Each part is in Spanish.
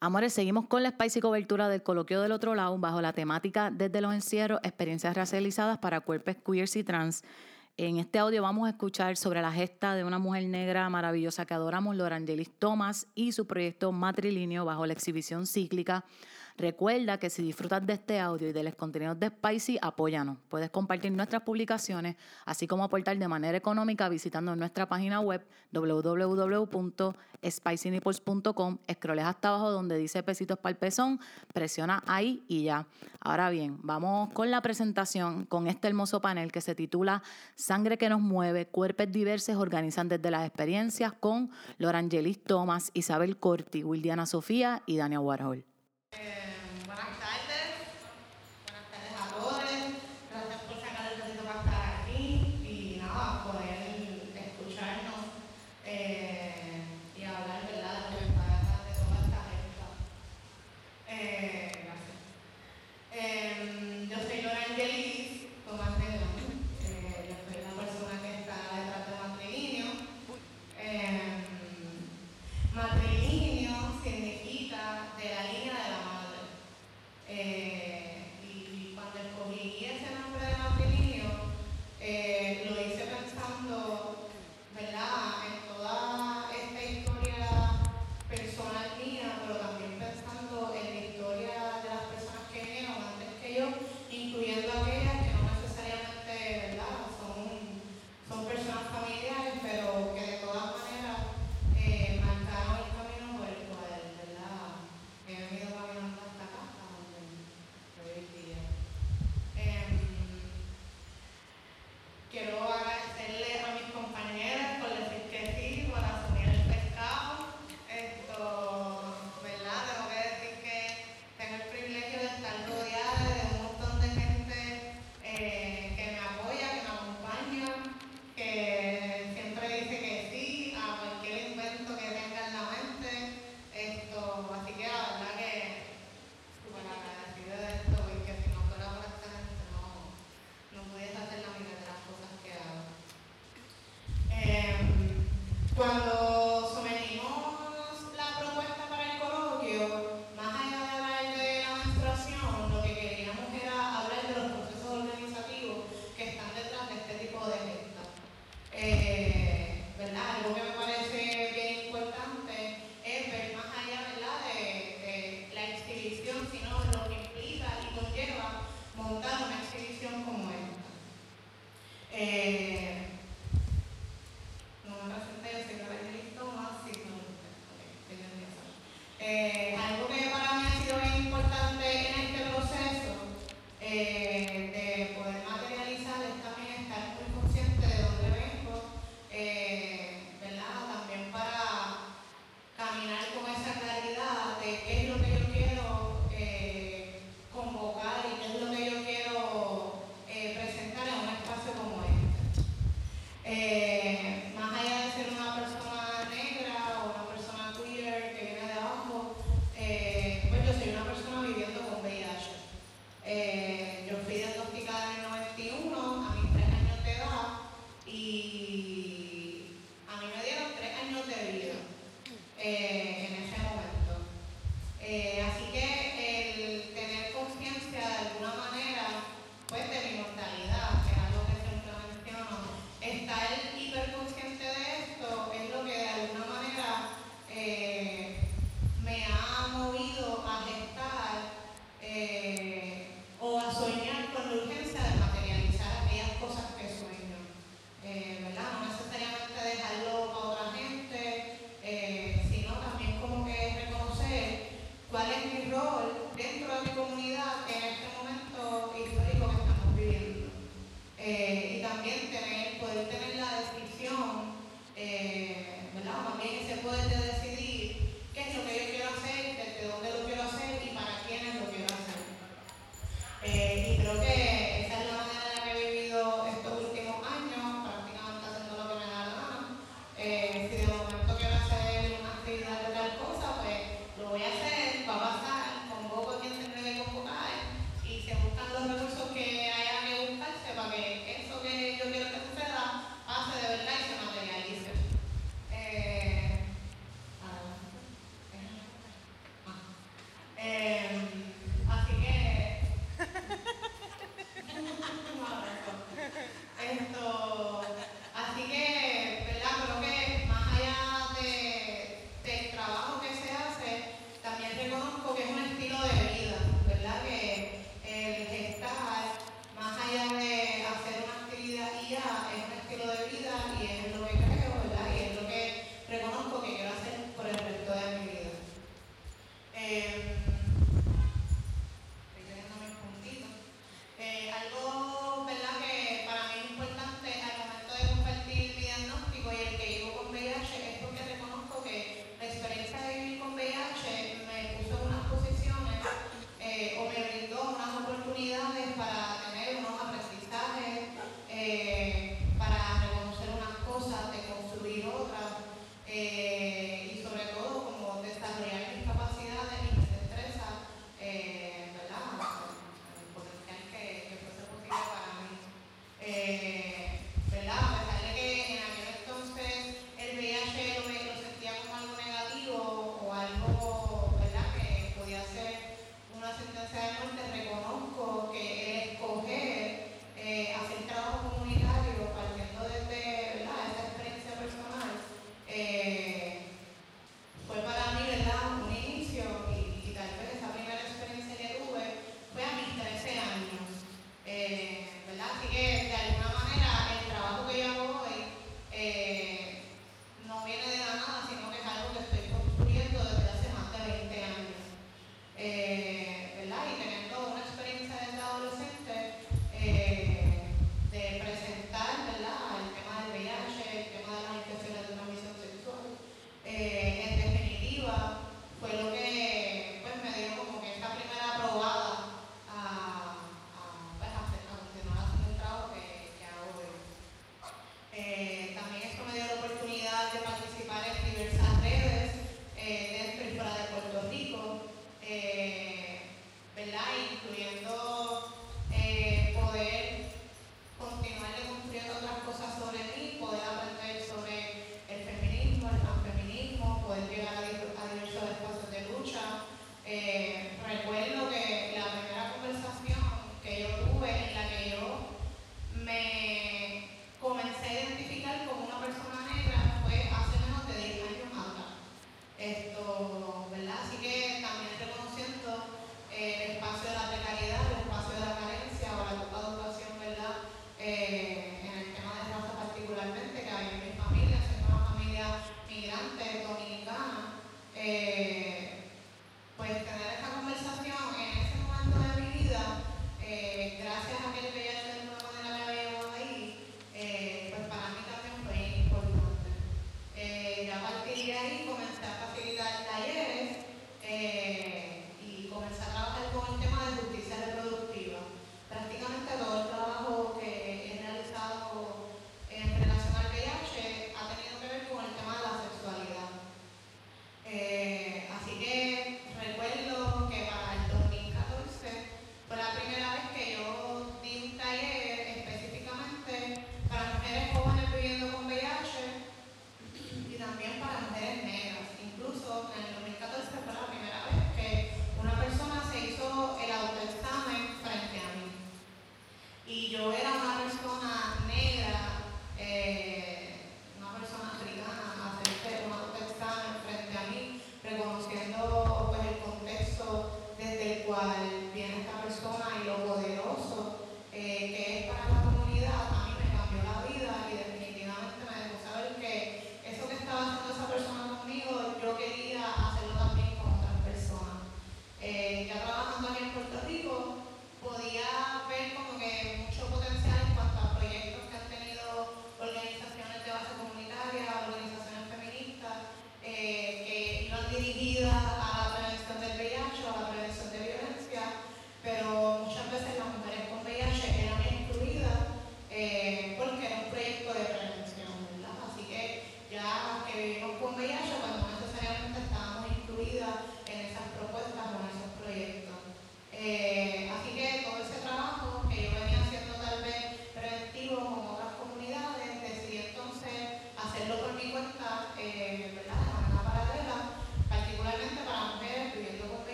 Amores, seguimos con la spicy cobertura del coloquio del otro lado bajo la temática desde los encierros, experiencias racializadas para cuerpos queers y trans. En este audio vamos a escuchar sobre la gesta de una mujer negra maravillosa que adoramos, Lorangelis Thomas, y su proyecto matrilineo bajo la exhibición cíclica Recuerda que si disfrutas de este audio y de los contenidos de Spicy, apóyanos. Puedes compartir nuestras publicaciones, así como aportar de manera económica visitando nuestra página web www.spicynipples.com. Escroles hasta abajo donde dice pesitos para el pezón, presiona ahí y ya. Ahora bien, vamos con la presentación con este hermoso panel que se titula Sangre que nos mueve, cuerpos diversos organizan desde las experiencias con Lorangelis Thomas, Isabel Corti, Wildiana Sofía y Dania Warhol. Eh,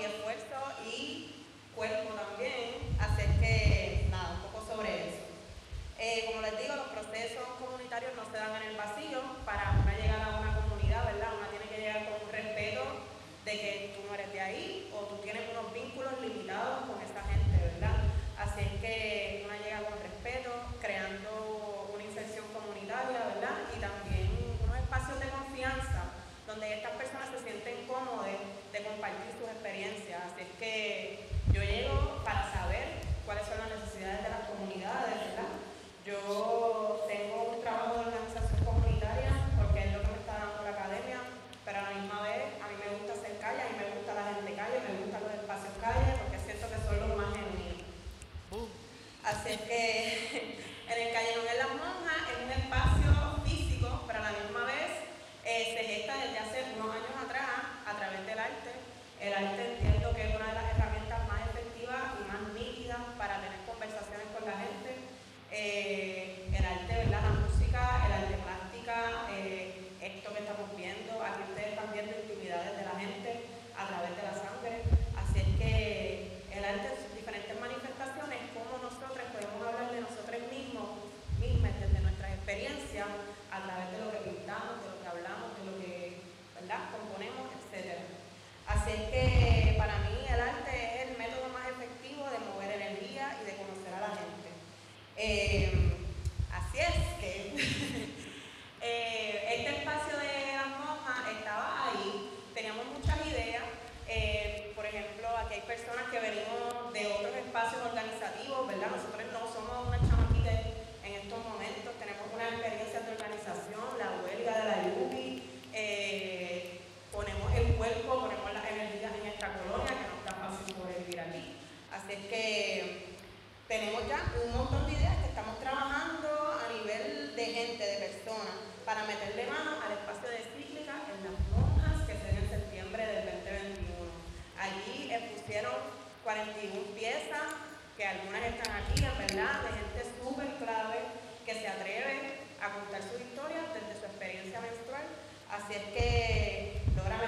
y esfuerzo y cuerpo también hacer que, nada, un poco sobre eso. Eh, como les digo, los procesos comunitarios no se dan en el vacío para una llegada a una comunidad, ¿verdad? Una tiene que llegar con un respeto de que tú no eres de ahí o tú tienes unos vínculos limitados con esa gente, ¿verdad? Así es que una llega con respeto, creando una inserción comunitaria, ¿verdad? Y también unos espacios de confianza donde estas personas se sienten cómodas compartir sus experiencias. Así es que yo llego para saber cuáles son las necesidades de las comunidades, ¿verdad? Yo 41 piezas, que algunas están aquí, en ¿verdad? De gente súper clave que se atreve a contar su historia desde su experiencia menstrual. Así es que, Dora me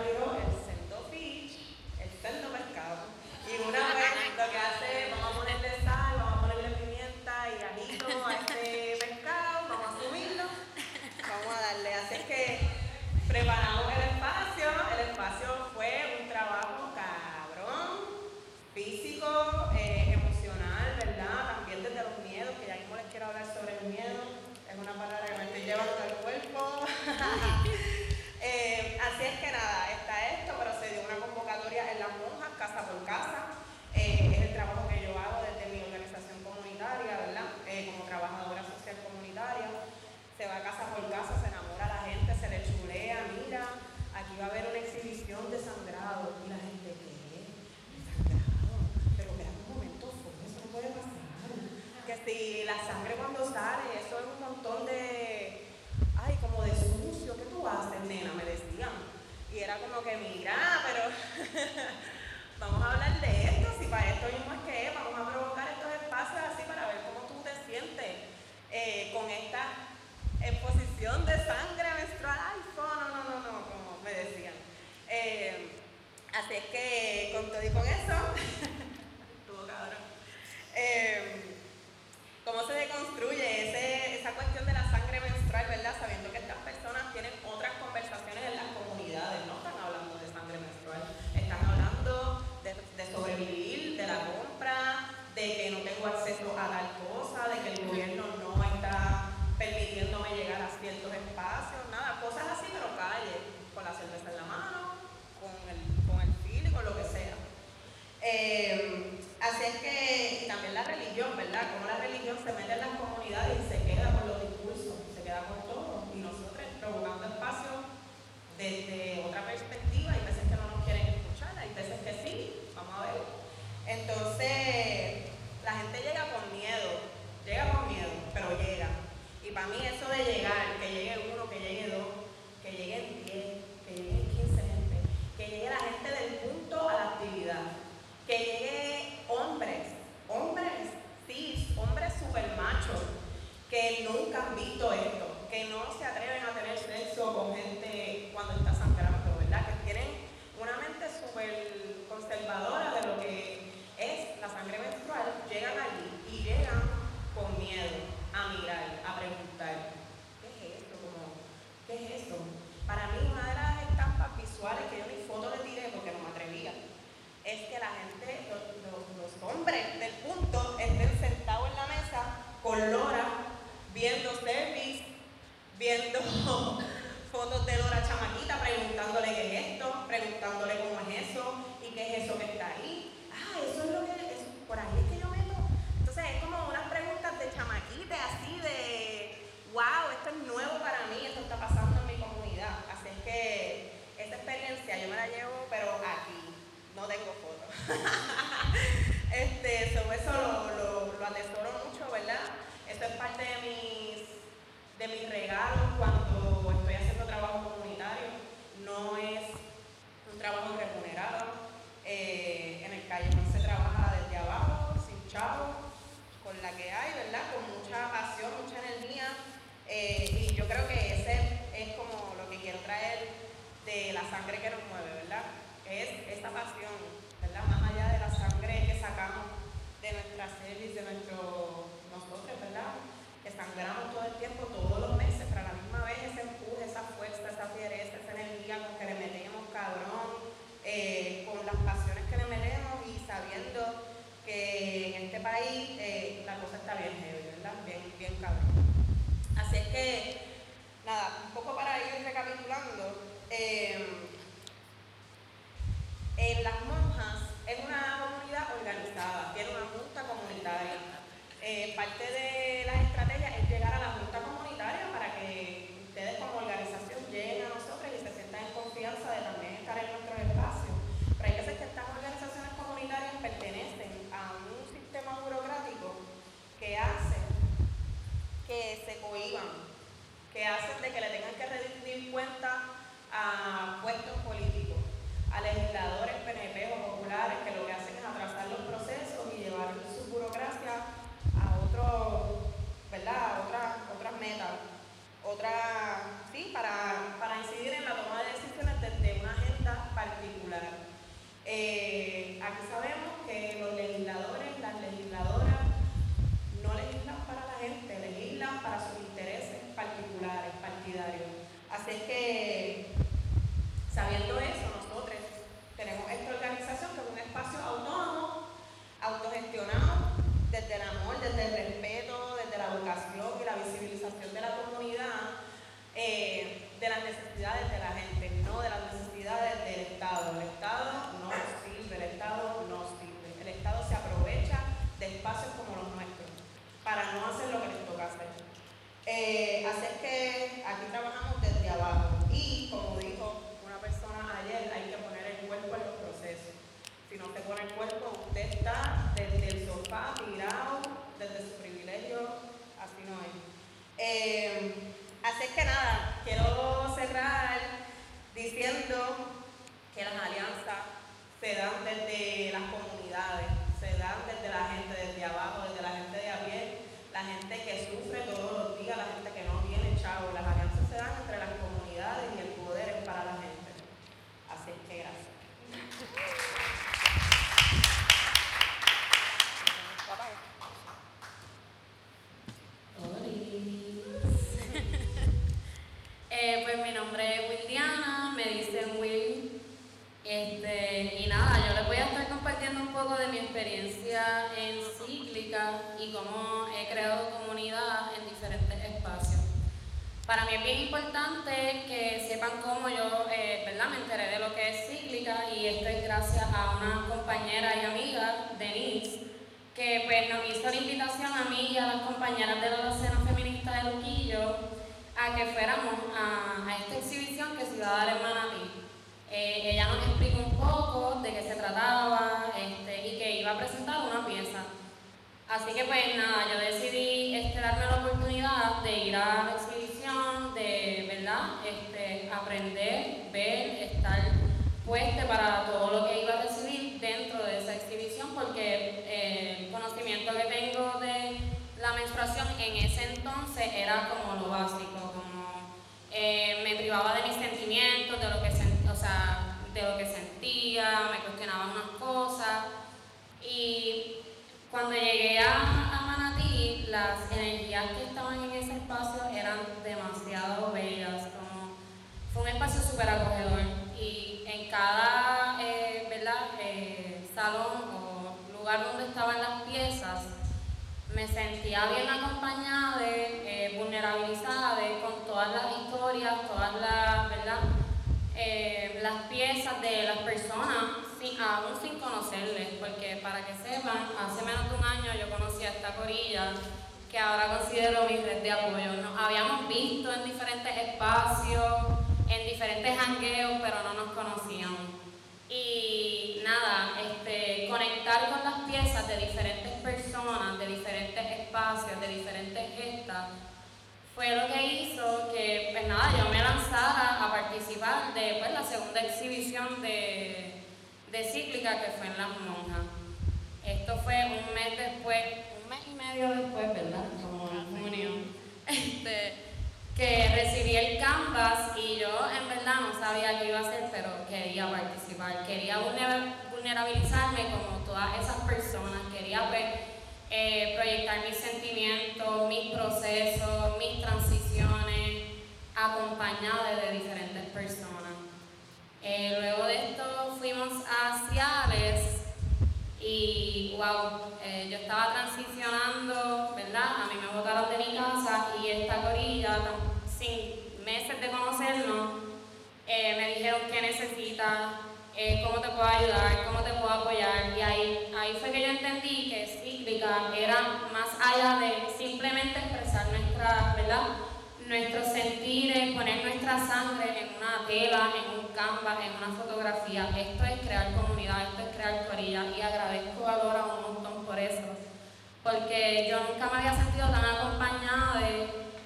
parte de las estrategias es llegar a la junta comunitaria para que ustedes como organización lleguen a nosotros y se sientan en confianza de también estar en nuestro espacio. Pero hay veces que estas organizaciones comunitarias pertenecen a un sistema burocrático que hace que se cohiban, que hacen de que le tengan que rendir cuenta a puestos políticos, a legisladores PNP o populares que lo que hacen es atrasar los procesos y llevar su burocracia a otro, ¿verdad? A otras, otras metas, para, para incidir en la toma de decisiones desde una agenda particular. Eh, aquí sabemos que los legisladores, las legisladoras, no legislan para la gente, legislan para sus intereses particulares, partidarios. Así es que Sabiendo eso, nosotros tenemos esta organización que es un espacio autónomo, autogestionado, desde el amor, desde el respeto, desde la educación y la visibilización de la comunidad, eh, de las necesidades de la gente, no de las necesidades del Estado. El Estado no sirve, el Estado no sirve. El Estado se aprovecha de espacios como los nuestros para no hacer lo que les toca hacer. Eh, así es que aquí trabajamos desde abajo y como dijo ayer, hay que poner el cuerpo en los procesos. Si no se pone el cuerpo, usted está desde el sofá, tirado, desde su privilegio, así no es. Eh, así es que nada, quiero cerrar diciendo que las alianzas se dan desde las comunidades, se dan desde la gente desde abajo, desde la gente de a la gente que sufre todos los días, la gente que no tiene chavo. Las alianzas se dan entre las comunidades y el poder es para la gente. Eh, pues mi nombre es Wildiana, me dicen Will. Este, y nada, yo les voy a estar compartiendo un poco de mi experiencia en cíclica y cómo he creado comunidad en diferentes espacios. Para mí es bien importante que sepan cómo yo eh, ¿verdad? me enteré de lo que es cíclica y esto es gracias a una compañera y amiga, Denise, que pues, nos hizo la invitación a mí y a las compañeras de la docena feminista de Luquillo a que fuéramos a, esta exhibición que se iba a dar en Manatí. Eh, ella nos explicó un poco de qué se trataba que iba a presentar una pieza. Así que pues nada, yo decidí este, darme la oportunidad de ir a la exhibición, de verdad, este, aprender, ver, estar puesta para todo lo que iba a recibir dentro de esa exhibición, porque eh, el conocimiento que tengo de la menstruación en ese entonces era como lo básico, como eh, me privaba de mis sentimientos, de lo que o sea, de lo que sentía, me cuestionaba unas cosas y cuando llegué a, Manatí, las energías que estaban en ese espacio eran demasiado bellas. Como, fue un espacio súper acogedor y en cada eh, eh, salón o lugar donde estaban las piezas, me sentía bien acompañada, eh, vulnerabilizada con todas las historias, todas las, ¿verdad? las piezas de las personas aún sin conocerles, porque para que sepan, hace menos de un año yo conocí a esta corilla que ahora considero mi red de apoyo. Nos habíamos visto en diferentes espacios, en diferentes hangueos, pero no nos conocíamos. Y nada, este, conectar con las piezas de diferentes personas, de diferentes espacios, de diferentes gestas, fue lo que hizo que, pues nada, yo me lanzara a participar de pues, la segunda exhibición de de cíclica que fue en Las Monjas. Esto fue un mes después, un mes y medio después, ¿verdad? Como en junio. Este, que recibí el canvas y yo en verdad no sabía qué iba a hacer, pero quería participar, quería vulnerabilizarme como todas esas personas, quería pues, eh, proyectar mis sentimientos, mis procesos, mis transiciones, acompañada de diferentes personas. Eh, luego de fuimos a Ciales Y wow, eh, yo estaba transicionando, ¿verdad? A mí me botaron de mi casa y esta corilla, sin meses de conocernos, eh, me dijeron qué necesitas, eh, cómo te puedo ayudar, cómo te puedo apoyar. Y ahí, ahí fue que yo entendí que cíclica era más allá de simplemente expresar nuestra, ¿verdad? Nuestros sentires, poner nuestra sangre en una tela, en un canvas, en una fotografía. Esto es crear comunidad, esto es crear corilla y agradezco a un montón por eso. Porque yo nunca me había sentido tan acompañada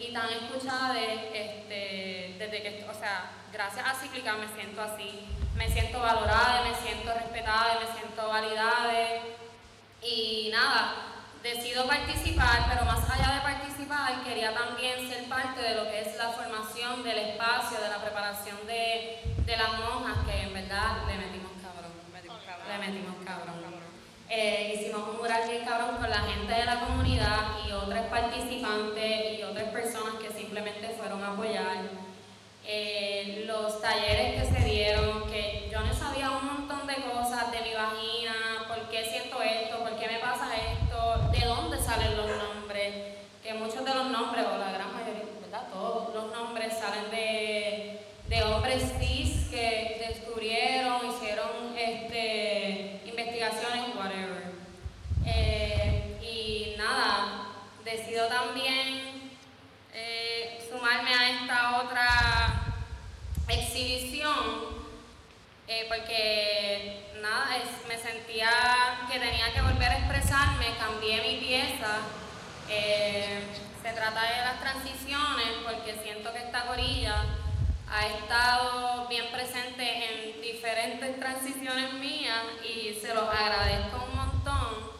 y tan escuchada este, desde que, o sea, gracias a Cíclica me siento así. Me siento valorada, me siento respetada, me siento validada. Y nada, decido participar, pero más allá de participar, quería también ser parte de lo que es la formación del espacio, de la preparación de, las monjas, que en verdad le metimos cabrón. Le metimos cabrón. Eh, hicimos un mural bien cabrón con la gente de la comunidad y otras participantes y otras personas que simplemente fueron a apoyar. Eh, los talleres que se dieron, que yo no sabía un montón de cosas de mi vagina, por qué siento esto, por qué me pasa esto, de dónde salen los nombres, que muchos de los nombres, o la gran mayoría, ¿verdad? Todos los nombres salen de, hombres cis que descubrieron, hicieron este, investigaciones, whatever. Eh, y nada, decido también eh, sumarme a esta otra exhibición, eh, porque nada, me sentía que tenía que volver a expresarme, cambié mi pieza. Eh, se trata de las transiciones, porque siento que esta gorilla ha estado bien presente en diferentes transiciones mías y se los agradezco un montón.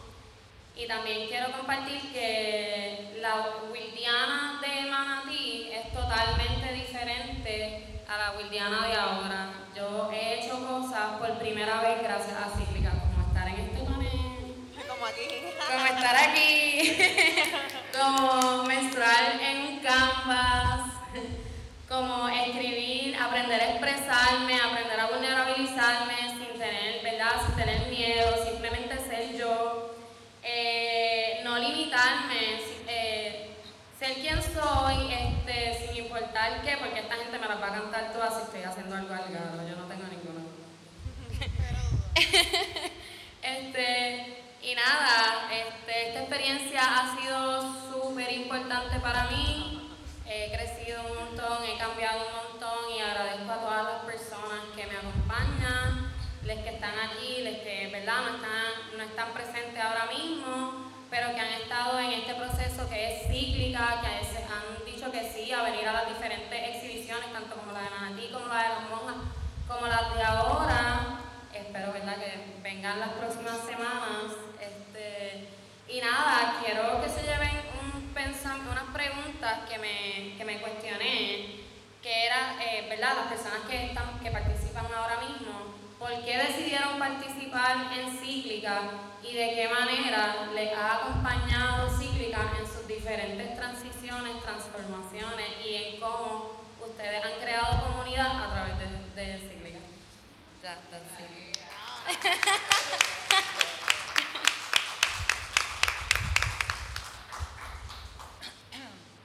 Y también quiero compartir que la Wildiana de Manatí es totalmente diferente a la Wildiana de ahora. Yo he hecho cosas por primera vez gracias a Cíclica, como estar en este panel. Como aquí. Como estar aquí. como menstruar en un canvas. Como escribir, aprender a expresarme, aprender a vulnerabilizarme sin tener, ¿verdad? Sin tener miedo, simplemente ser yo. Eh, no limitarme, eh, ser quien soy, importar qué, porque esta gente me las va a cantar todas si estoy haciendo algo al yo no tengo ninguna. este, y nada, este, esta experiencia ha sido súper importante para mí. He crecido un montón, he cambiado un montón y agradezco a todas las personas que me acompañan, les que están aquí, les que ¿verdad? No, están, no están presentes ahora mismo pero que han estado en este proceso que es cíclica, que han que sí a venir a las diferentes exhibiciones, tanto como la de Manatí, como la de las monjas, como las de ahora. Espero ¿verdad? que vengan las próximas semanas. Este, y nada, quiero que se lleven un pensamiento, unas preguntas que me, que me cuestioné, que era, eh, ¿verdad? Las personas que, están, que participan ahora mismo, ¿por qué decidieron participar en Cíclica? Y de qué manera les ha acompañado Cíclica en sus diferentes transiciones, transformaciones y en cómo ustedes han creado comunidad a través de, de Cíclica. Ya,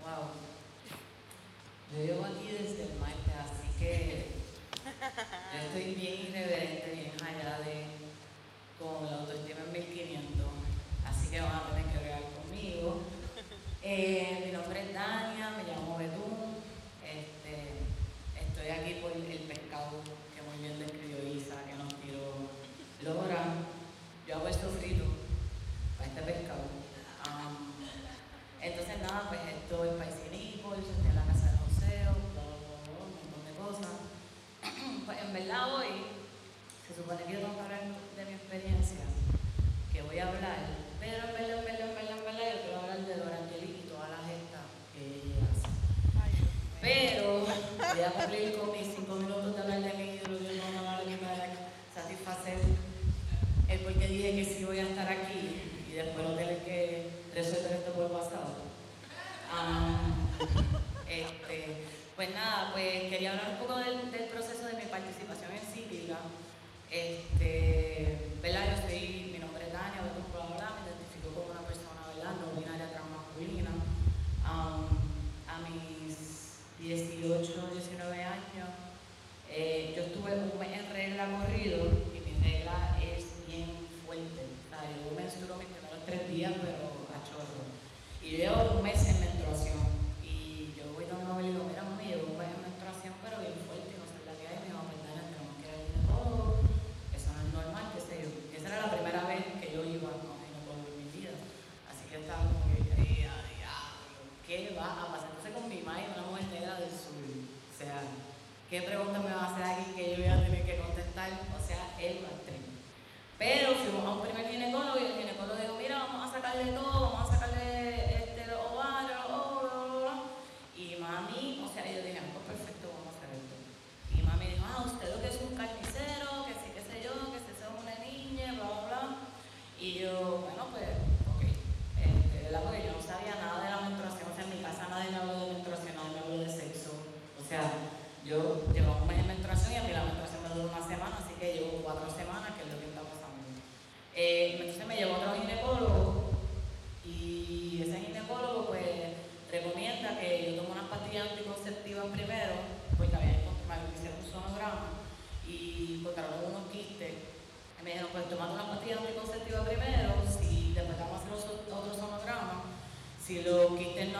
Wow. Yo llevo aquí desde el martes, así que estoy bien irreverente, bien allá de con la autoestima en 1500, así que van a tener que hablar conmigo. Eh, mi nombre es Dania, me llamo Betún, este, estoy aquí por el pescado que muy bien describió Isa, que nos tiró Lora. Yo hago esto frito para este pescado. entonces nada, pues esto es Paisinico, yo estoy en la casa de José, un montón de cosas. pues en verdad hoy se supone que yo tengo que hablar de mi experiencia, que voy a hablar, pero en verdad, en verdad, en verdad, en verdad, yo quiero hablar de Dora Angelique y todas las gestas que ella hace. Pero voy a cumplir con mis cinco minutos de hablar de mí, de lo que no me para satisfacer el por qué dije que sí voy a estar aquí y después no tener que resolver esto por pasado. Um, este, pues nada, pues quería hablar un poco del, del proceso de mi participación en Cíclica. Este, ¿verdad? Yo soy, mi nombre es Dania, me identifico como una persona ¿verdad? no binaria transmasculina. Um, a mis 18, 19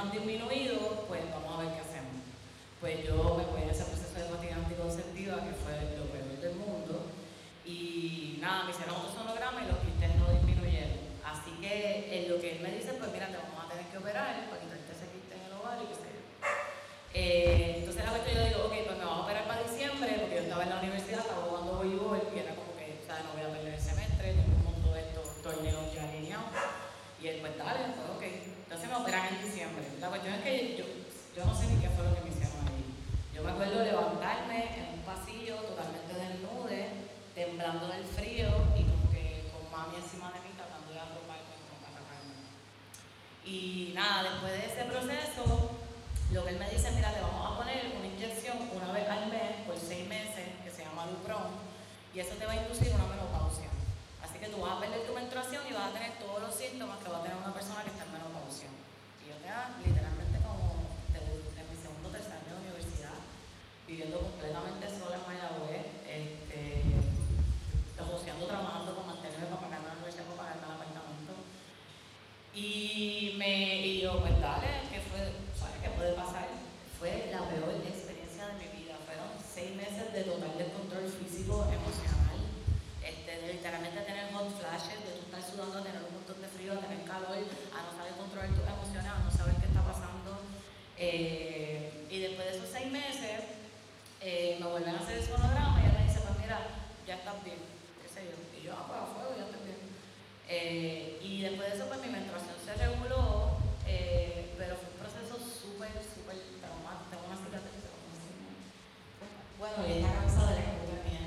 han disminuido, pues vamos a ver qué hacemos. Pues yo me voy a ese proceso de pastilla anticonceptiva, que fue lo peor del mundo, y nada, me hicieron otro sonograma y los quistes no disminuyeron. Así que en lo que él me dice, pues mira, te vamos a tener que operar para quitarte ese quiste en el ovario y qué sé yo. Eh, entonces la cuestión yo digo, ok, pues me vamos a operar para diciembre, porque yo estaba en la universidad, estaba jugando voleibol y era como que, ¿sabes? No voy a perder el semestre, tengo un montón de estos torneos ya alineados. Y él, pues dale, pues ok. Entonces me operan en diciembre. La cuestión es que yo, yo no sé ni qué fue lo que me hicieron ahí. Yo me acuerdo levantarme en un pasillo totalmente desnude, temblando del frío y como que con mami encima de mí tratando de arroparme con atacarme. Y nada, después de ese proceso, lo que él me dice, mira, te vamos a poner una inyección una vez al mes por seis meses que se llama Lupron y eso te va a inducir una menopausia. Así que tú vas a perder tu menstruación y vas a tener todos los síntomas que va a tener una persona que está en menopausia. Y yo quedaba literalmente como de, en mi segundo o tercer año de universidad, viviendo completamente sola en Mayagüez, este, negociando, trabajando para mantenerme, para pagarme la universidad, para pagarme el apartamento. Y, me, y yo, pues dale, ¿qué fue? ¿Sabes qué puede pasar? Fue la peor experiencia de mi vida. Fueron seis meses de total descontrol físico, emocional, este, de literalmente tener hot flashes, de tú estar sudando, a tener un montón de frío, a tener calor, a no saber controlar tus emociones, a no saber qué está pasando. Eh, y después de esos seis meses, eh, me vuelven a hacer el sonograma y ella me dice, pues mira, ya estás bien, qué sé yo. Y yo, ah, pues a fuego, ya estoy bien. Eh, y después de eso, pues mi menstruación se reguló, eh, pero fue un proceso súper, súper traumático. Tengo una cicatriz. Bueno, y ella cansada de la escuela mía.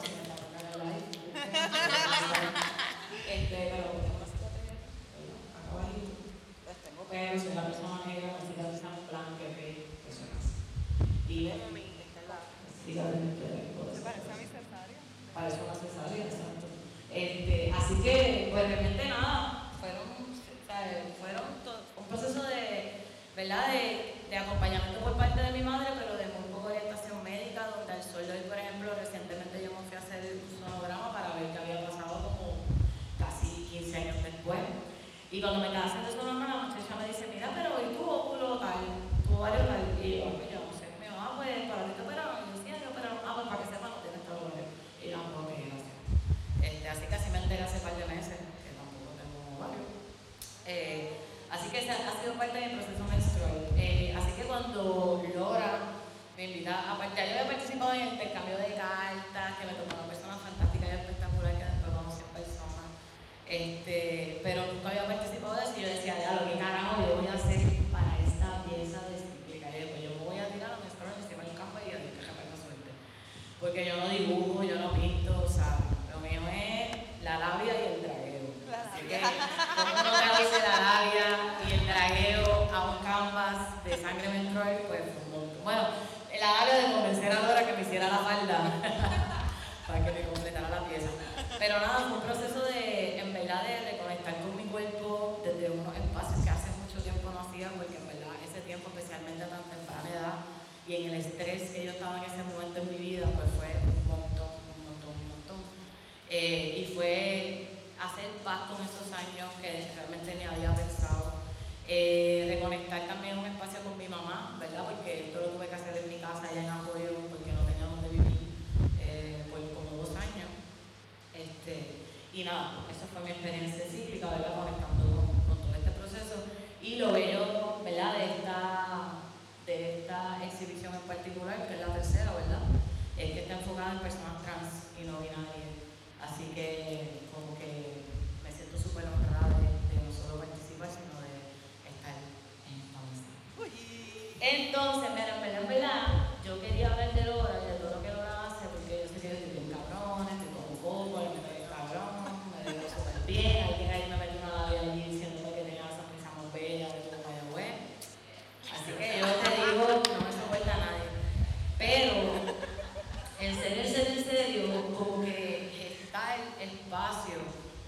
Se me está poniendo el live. Este, pero tengo una cicatriz, acá abajito. Pero soy la persona negra con cicatriz en blanco, que eso es. Y ves, cicatriz que ¿Te parece a mi cesárea? Eso una cesárea, exacto. Este, así que, pues realmente nada, fueron, fueron un proceso de, ¿verdad? De, de acompañamiento por parte de mi madre, pero de muy poca orientación médica, donde al sol de por ejemplo, recientemente yo me fui a hacer un sonograma para ver qué había pasado como casi 15 años después. Y cuando me espacio.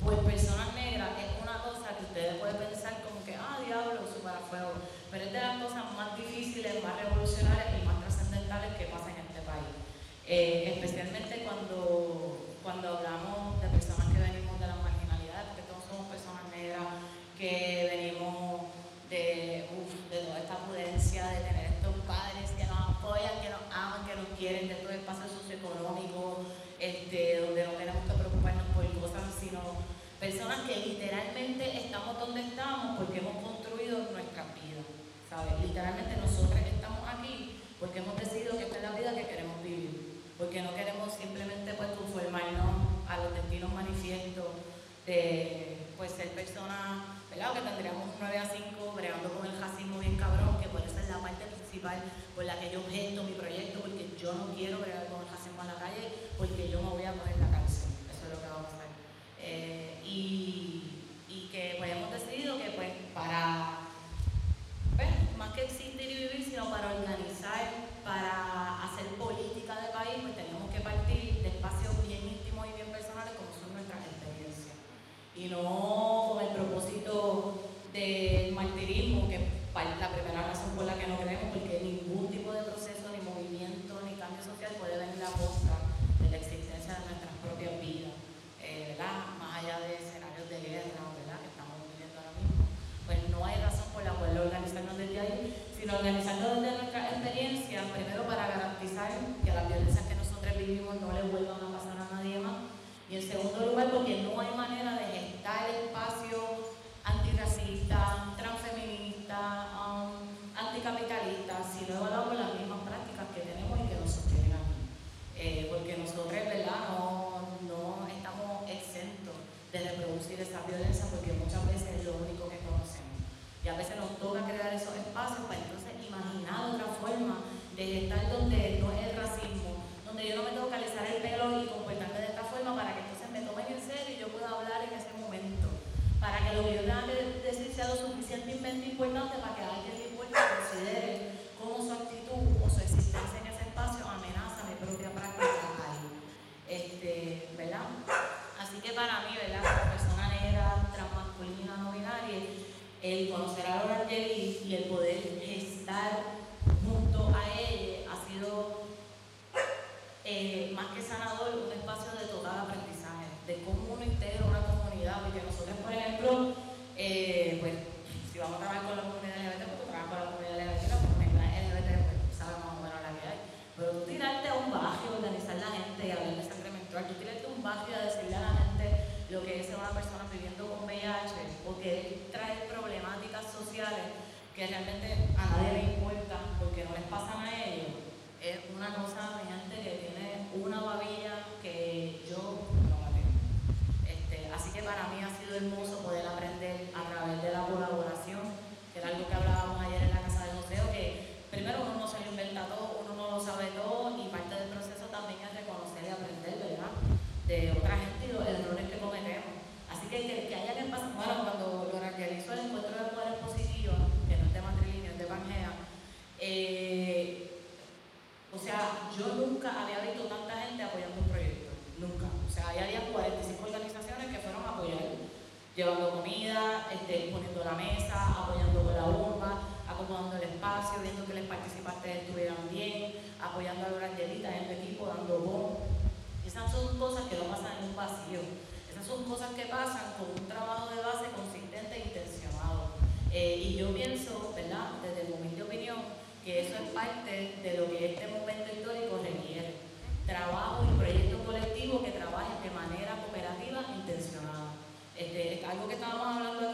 Pues personas negras es una cosa que ustedes pueden pensar como que, ah, diablo, para fuego. Pero es de las cosas más difíciles, más revolucionarias y más trascendentales que pasan en este país. Eh, especialmente cuando, cuando hablamos de personas que venimos de las marginalidades, porque todos somos personas negras que venimos porque hemos decidido que esta es la vida que queremos vivir, porque no queremos simplemente pues, conformarnos a los destinos manifiestos de pues, ser personas ¿verdad? que tendríamos 9 a 5 bregando con el racismo bien cabrón, que por eso es la parte principal por la que yo objeto mi proyecto, porque yo no quiero bregar con el racismo a la calle, porque yo me voy a coger la calle para hacer política de país, pues tenemos que partir de espacios bien íntimos y bien personales como son nuestras experiencias. Y no con el propósito del martirismo, que es la primera razón por la que no creemos para suficientemente importante para una persona viviendo con VIH o que trae problemáticas sociales que realmente a nadie le importa porque no les pasan a ellos, es una cosa de que tiene una babilla que yo no la tengo. Este, así que para mí ha sido hermoso poder aprender a través de la colaboración ahí había 45 organizaciones que fueron a apoyar, llevando comida, este, poniendo la mesa, apoyando con la bomba, acomodando el espacio, viendo que los participantes estuvieran bien, apoyando a la Angelita en el este equipo, dando bomba. Esas son cosas que no pasan en un vacío. Esas son cosas que pasan con un trabajo de base consistente e intencionado. Eh, y yo pienso, ¿verdad? Desde mi humilde opinión, que eso es parte de lo que este momento histórico requiere. Trabajo y proyectos Este, algo que estábamos hablando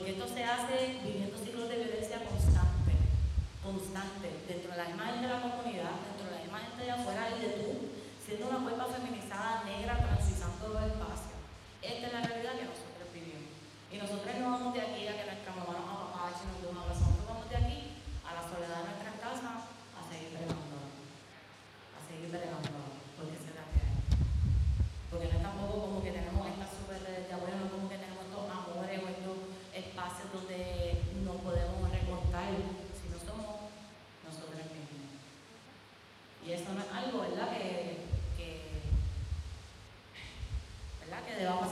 Esto se hace viviendo ciclos de violencia constante, constante, dentro de la imagen de la comunidad, dentro de la imagen de afuera y de tú, siendo una cuerpa feminizada, negra, transitando los espacios. Esta es la realidad que nosotros vivimos. Y nosotros no vamos de aquí a que nuestra mamá nos apapache, nos dé un abrazo, nosotros vamos de aquí a la soledad de eso es algo, ¿verdad? Que ¿verdad? que debamos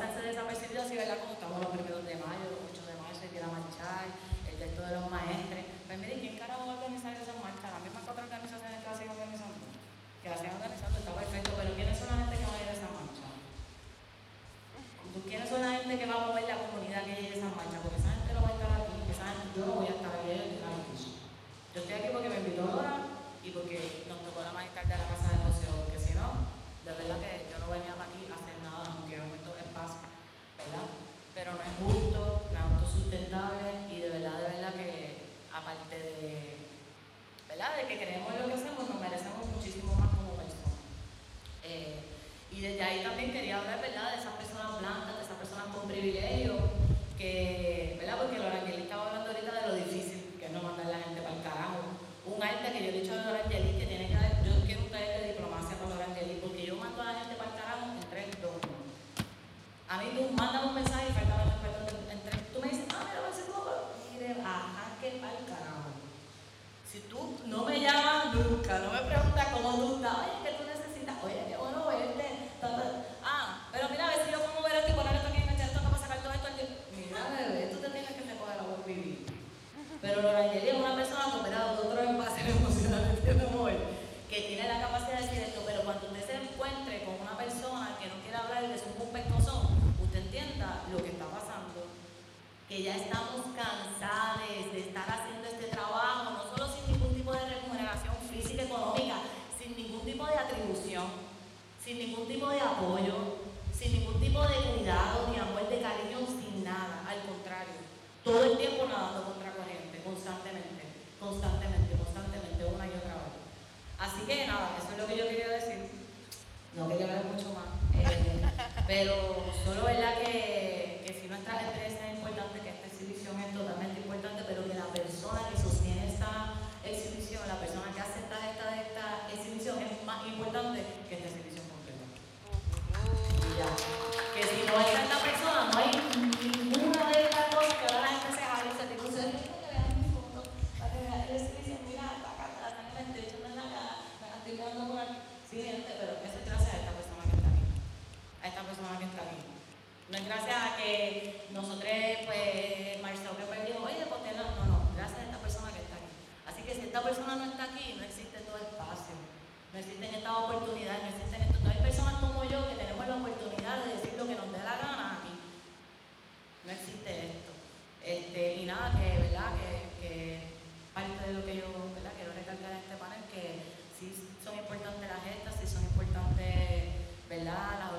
Y desde ahí también quería hablar, ¿verdad?, de esas personas blancas, de esas personas con privilegio, que que ya estamos cansados de estar haciendo este trabajo, no solo sin ningún tipo de remuneración física, económica, sin ningún tipo de atribución, sin ningún tipo de apoyo, sin ningún tipo de cuidado, ni amor, de cariño, sin nada, al contrario, todo el tiempo nadando contra corriente, constantemente, constantemente, constantemente, una y otra vez. Así que nada, eso es lo que yo quería decir. No quería hablar mucho más, eh, pero solo es la que compartir nuestras experiencias es importante, que esta exhibición es totalmente importante, pero que la persona que sostiene esta exhibición, la persona gracias a que nosotros, pues, Marcelo me perdió, pues oye, ponte No, no, gracias a esta persona que está aquí. Así que si esta persona no está aquí, no existe todo espacio, no existen estas oportunidades, no existen esto. No hay personas como yo que tenemos la oportunidad de decir lo que nos dé la gana aquí. No existe esto. Este, y nada, que, ¿verdad? Que, parte de lo que yo, ¿verdad? Quiero recalcar en este panel que sí son importantes las gestas, sí son importantes, ¿verdad? Las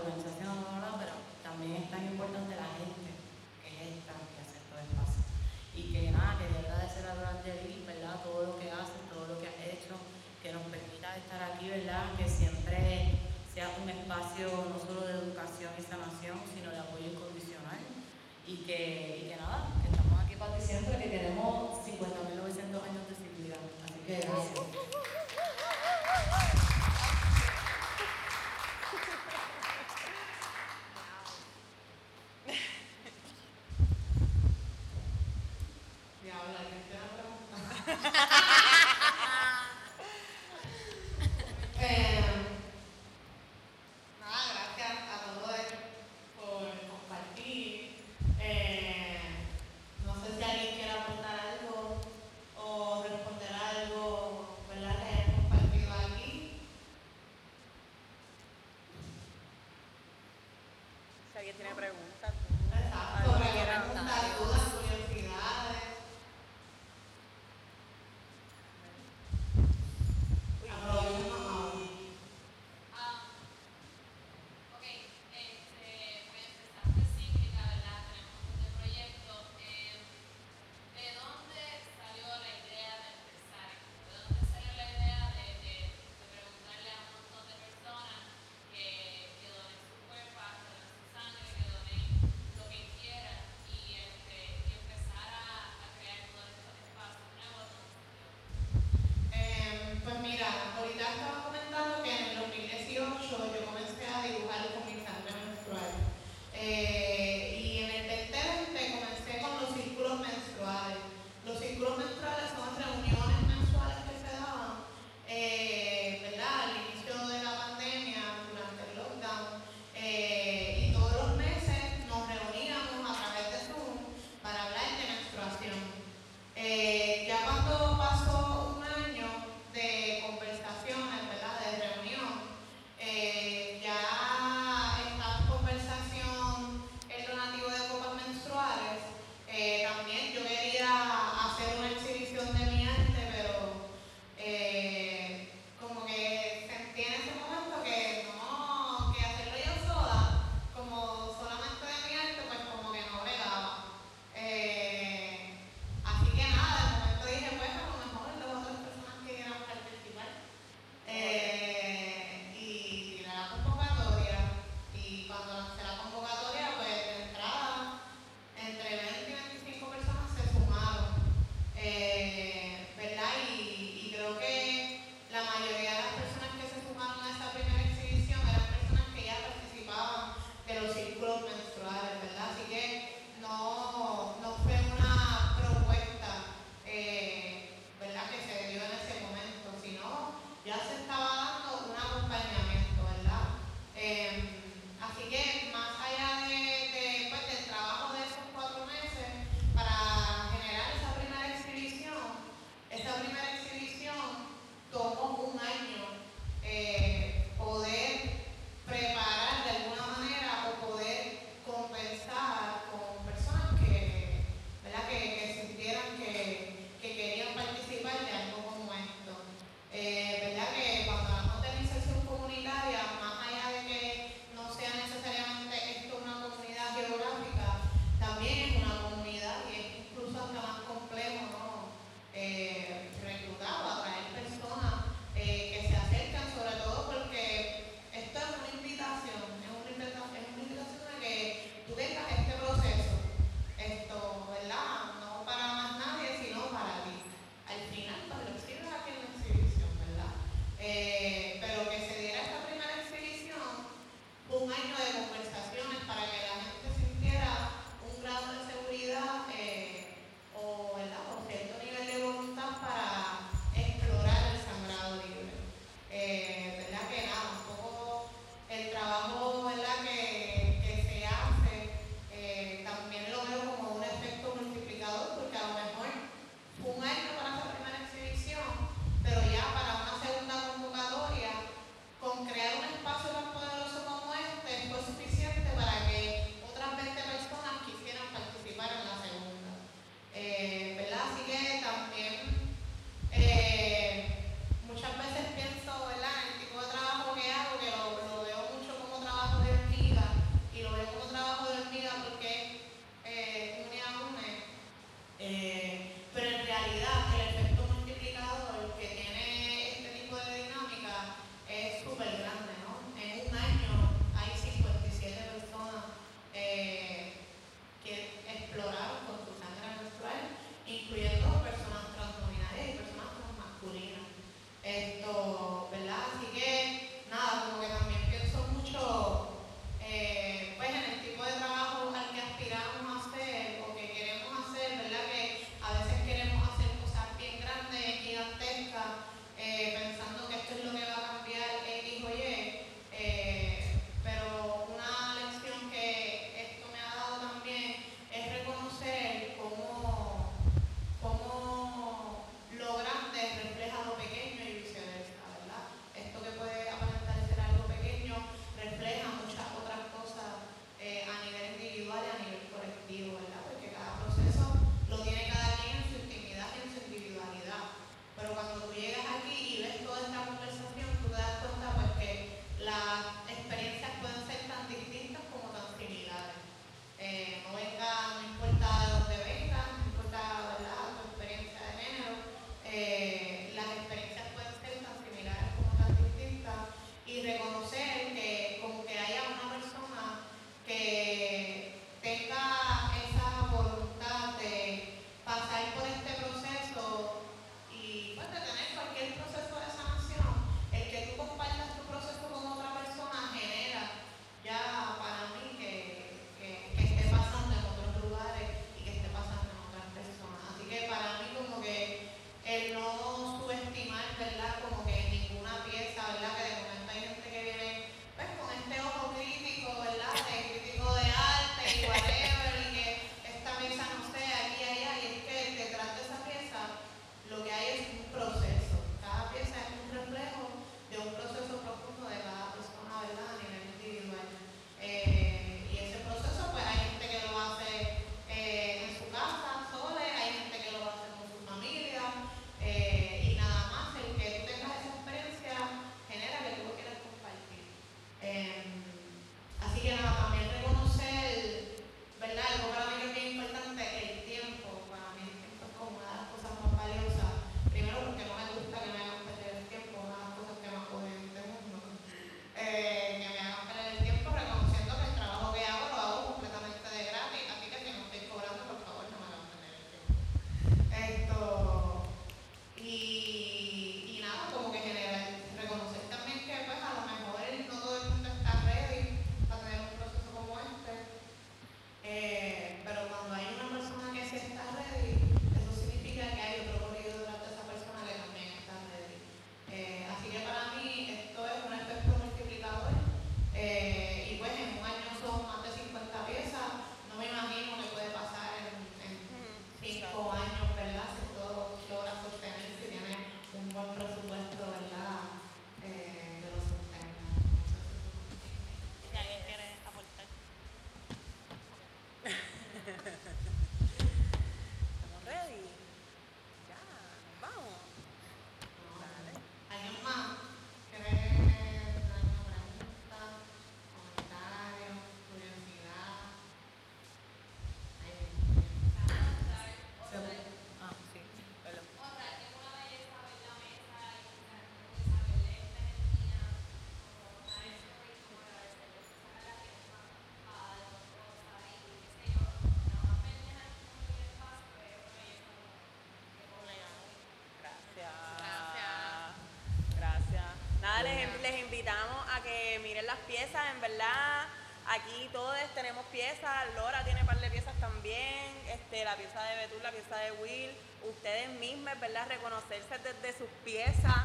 les, invitamos a que miren las piezas, en verdad. Aquí todos tenemos piezas, Lora tiene un par de piezas también, este, la pieza de Betul, la pieza de Will, ustedes mismos, ¿verdad? Reconocerse desde sus piezas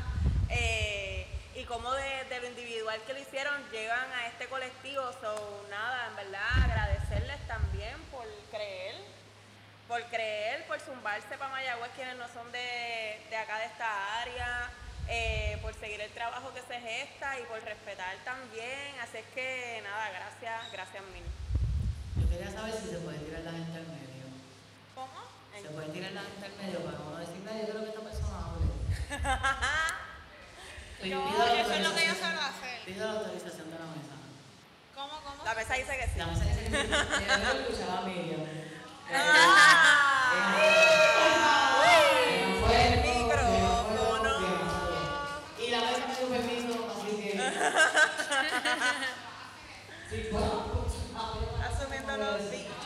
eh, y cómo de, lo individual que lo hicieron llegan a este colectivo. So, nada, en verdad, agradecerles también por creer, por creer, por zumbarse para Mayagüez, quienes no son de, de acá, de esta área eh, por seguir el trabajo que se gesta y por respetar también. Así es que nada, gracias, gracias mil. Yo quería saber si se puede tirar la gente al medio. ¿Cómo? Se puede tirar la gente al medio para no decir nadie de lo que esta persona hable. Pues yo, eso es lo que yo suelo hacer. Pido la autorización de la mesa. ¿Cómo, cómo? La mesa dice que sí. La mesa dice que sí. Yo escuchaba a Miriam. Assumindo a novinha.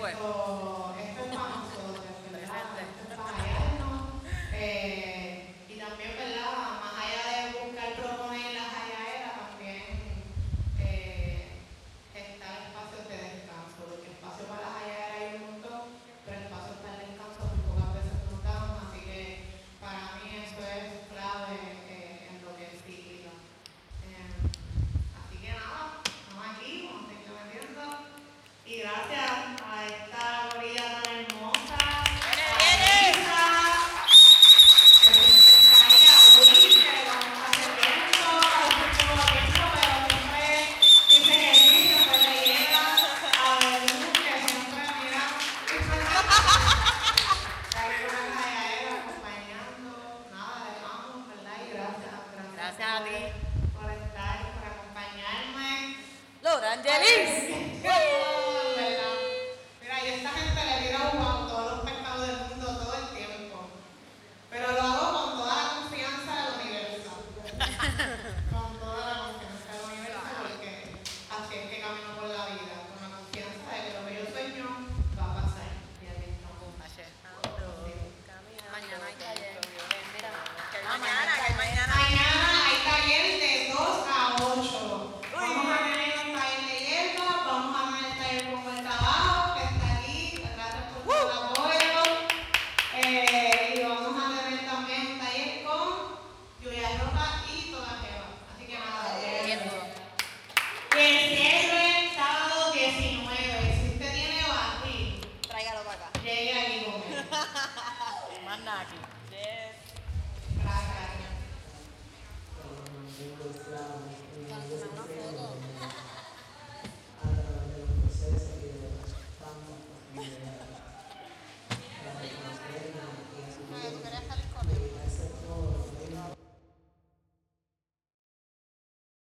Fue?